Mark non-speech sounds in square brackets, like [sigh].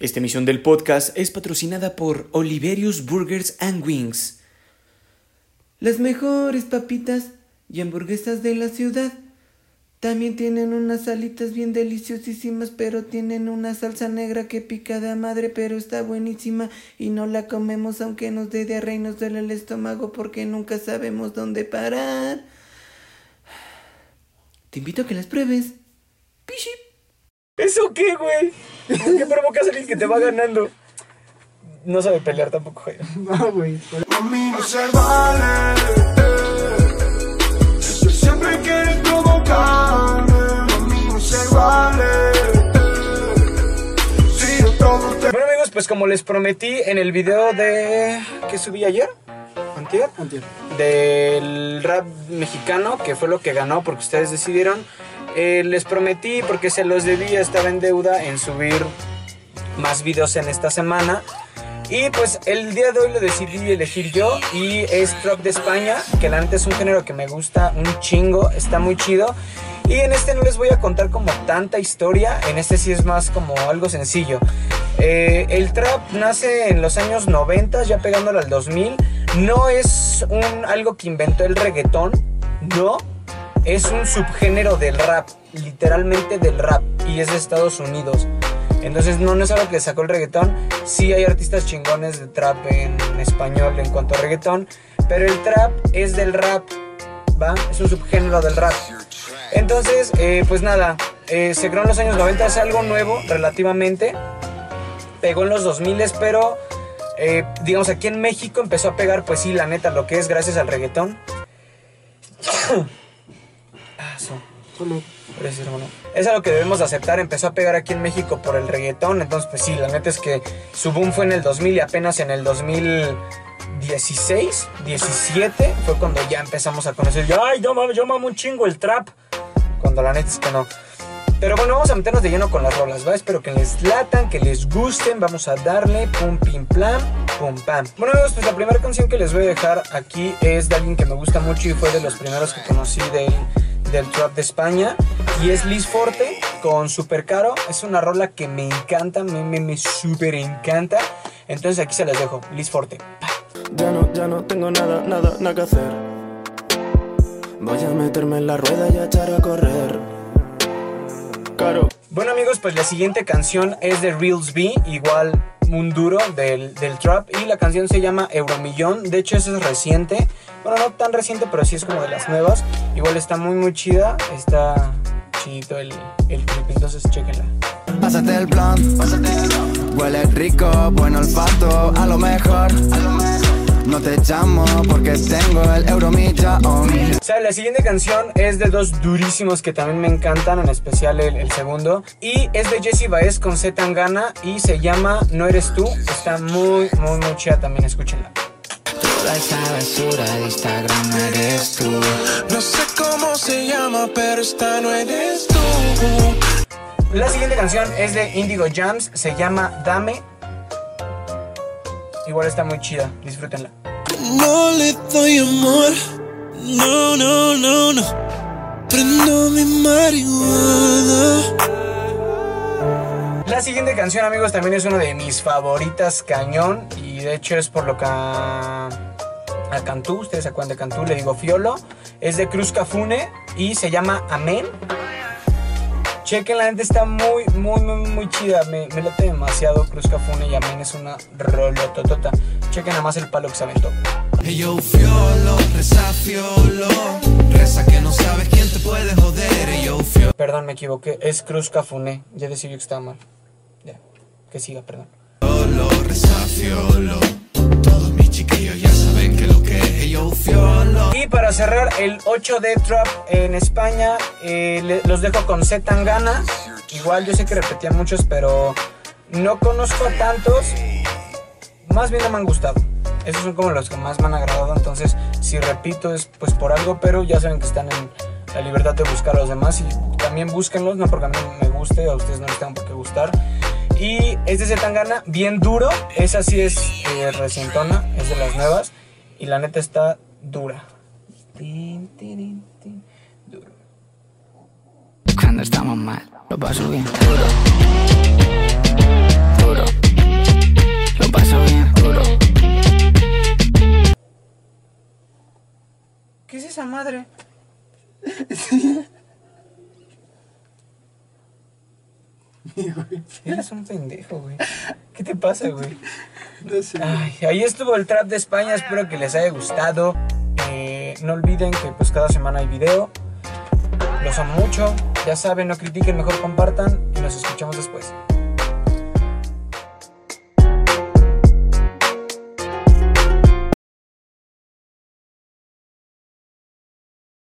Esta emisión del podcast es patrocinada por Oliverius Burgers and Wings. Las mejores papitas y hamburguesas de la ciudad. También tienen unas salitas bien deliciosísimas, pero tienen una salsa negra que pica de madre, pero está buenísima y no la comemos aunque nos dé diarrea y nos duele el estómago porque nunca sabemos dónde parar. Te invito a que las pruebes. Pishi. ¿Eso qué, güey? ¿Por qué provocas a alguien que te va ganando? No sabe pelear tampoco, güey. [laughs] No, güey. Conmigo se vale. Siempre quieres provocarme. Conmigo se vale. Si yo todo te Bueno, amigos, pues como les prometí en el video de... ¿Qué subí ayer? ¿Antier? Antier. Del rap mexicano, que fue lo que ganó porque ustedes decidieron. Eh, les prometí, porque se los debía, estaba en deuda en subir más videos en esta semana. Y pues el día de hoy lo decidí elegir yo y es Trap de España, que la neta es un género que me gusta un chingo, está muy chido. Y en este no les voy a contar como tanta historia, en este sí es más como algo sencillo. Eh, el trap nace en los años 90, ya pegándolo al 2000. No es un, algo que inventó el reggaetón, no. Es un subgénero del rap, literalmente del rap, y es de Estados Unidos. Entonces no, no es algo que sacó el reggaetón. Sí hay artistas chingones de trap en español en cuanto a reggaetón. Pero el trap es del rap. ¿Va? Es un subgénero del rap. Entonces, eh, pues nada. eh, se creó en los años 90. Es algo nuevo relativamente. Pegó en los 2000 pero... eh, digamos aquí en México empezó a pegar pues sí la neta lo que es gracias al reggaetón. [coughs] Solo. Gracias, hermano. Es algo que debemos aceptar. Empezó a pegar aquí en México por el reggaetón. Entonces, pues sí, la neta es que su boom fue en el 2000 y apenas en el 2016, 17 fue cuando ya empezamos a conocer. Yo, ay, yo, mamo- yo mamo un chingo el trap. Cuando la neta es que no. Pero bueno, vamos a meternos de lleno con las rolas, ¿va? Espero que les latan, que les gusten. Vamos a darle pum, pim, plam, pum, pam. Bueno, amigos, pues la primera canción que les voy a dejar aquí es de alguien que me gusta mucho y fue de los primeros que conocí del, del trap de España. Y es Liz Forte con Super Caro. Es una rola que me encanta, me, me, me super encanta. Entonces aquí se las dejo, Liz Forte. Ya no, ya no tengo nada, nada, nada que hacer. Voy a meterme en la rueda y a echar a correr. Caro. Bueno amigos, pues la siguiente canción es de Reels B, igual un duro del, del trap y la canción se llama Euromillón, de hecho eso es reciente, bueno no tan reciente pero sí es como de las nuevas, igual está muy muy chida, está chidito el, el clip, entonces chequenla. Pásate el plan, huele rico, buen olfato, a lo mejor, no te llamo porque tengo el euromillón. O sea, la siguiente canción es de dos durísimos que también me encantan, en especial el, el segundo. Y es de Jesse Baez con Z Tangana y se llama No Eres Tú. Está muy, muy, muy chida también, escúchenla. Toda esa basura de Instagram eres tú. No sé cómo se llama, pero esta no eres tú. La siguiente canción es de Indigo Jams, se llama Dame. Igual está muy chida, disfrútenla. No le doy amor. No, no, no, no. Prendo mi marihuana. La siguiente canción, amigos, también es una de mis favoritas cañón. Y de hecho es por lo que a, a Cantú, ustedes se acuerdan de Cantú, le digo Fiolo. Es de Cruz Cafune y se llama Amén. Chequen, la gente está muy, muy, muy, muy chida. Me, me late demasiado Cruz Cafune y Amén es una rolototota. Chequen nada más el palo que se aventó. Hey yo, fiolo, reza fiolo. Reza que no sabes quién te puede joder. Hey yo, fiolo. Perdón, me equivoqué. Es Cruz Cafune. Ya decidí que estaba mal. Ya. Que siga, perdón. Reza fiolo. Todos mis chiquillos ya saben que lo que es. Y para cerrar el 8D Trap en España, eh, los dejo con Z Tangana. Igual yo sé que repetía muchos, pero no conozco a tantos. Más bien no me han gustado. Esos son como los que más me han agradado. Entonces, si repito es pues por algo, pero ya saben que están en la libertad de buscar a los demás. Y también búsquenlos, no porque a mí me guste, a ustedes no les tengan por qué gustar. Y este Z Tangana, bien duro. Esa sí es eh, recientona, es de las nuevas. Y la neta está dura. Duro. Cuando estamos mal, lo paso bien. Duro. Duro. Lo paso bien. Duro. ¿Qué es esa madre? [laughs] Eres un pendejo, güey. ¿Qué te pasa, güey? No sé. Ay, ahí estuvo el trap de España, espero que les haya gustado. Eh, no olviden que pues cada semana hay video. Los amo mucho. Ya saben, no critiquen, mejor compartan.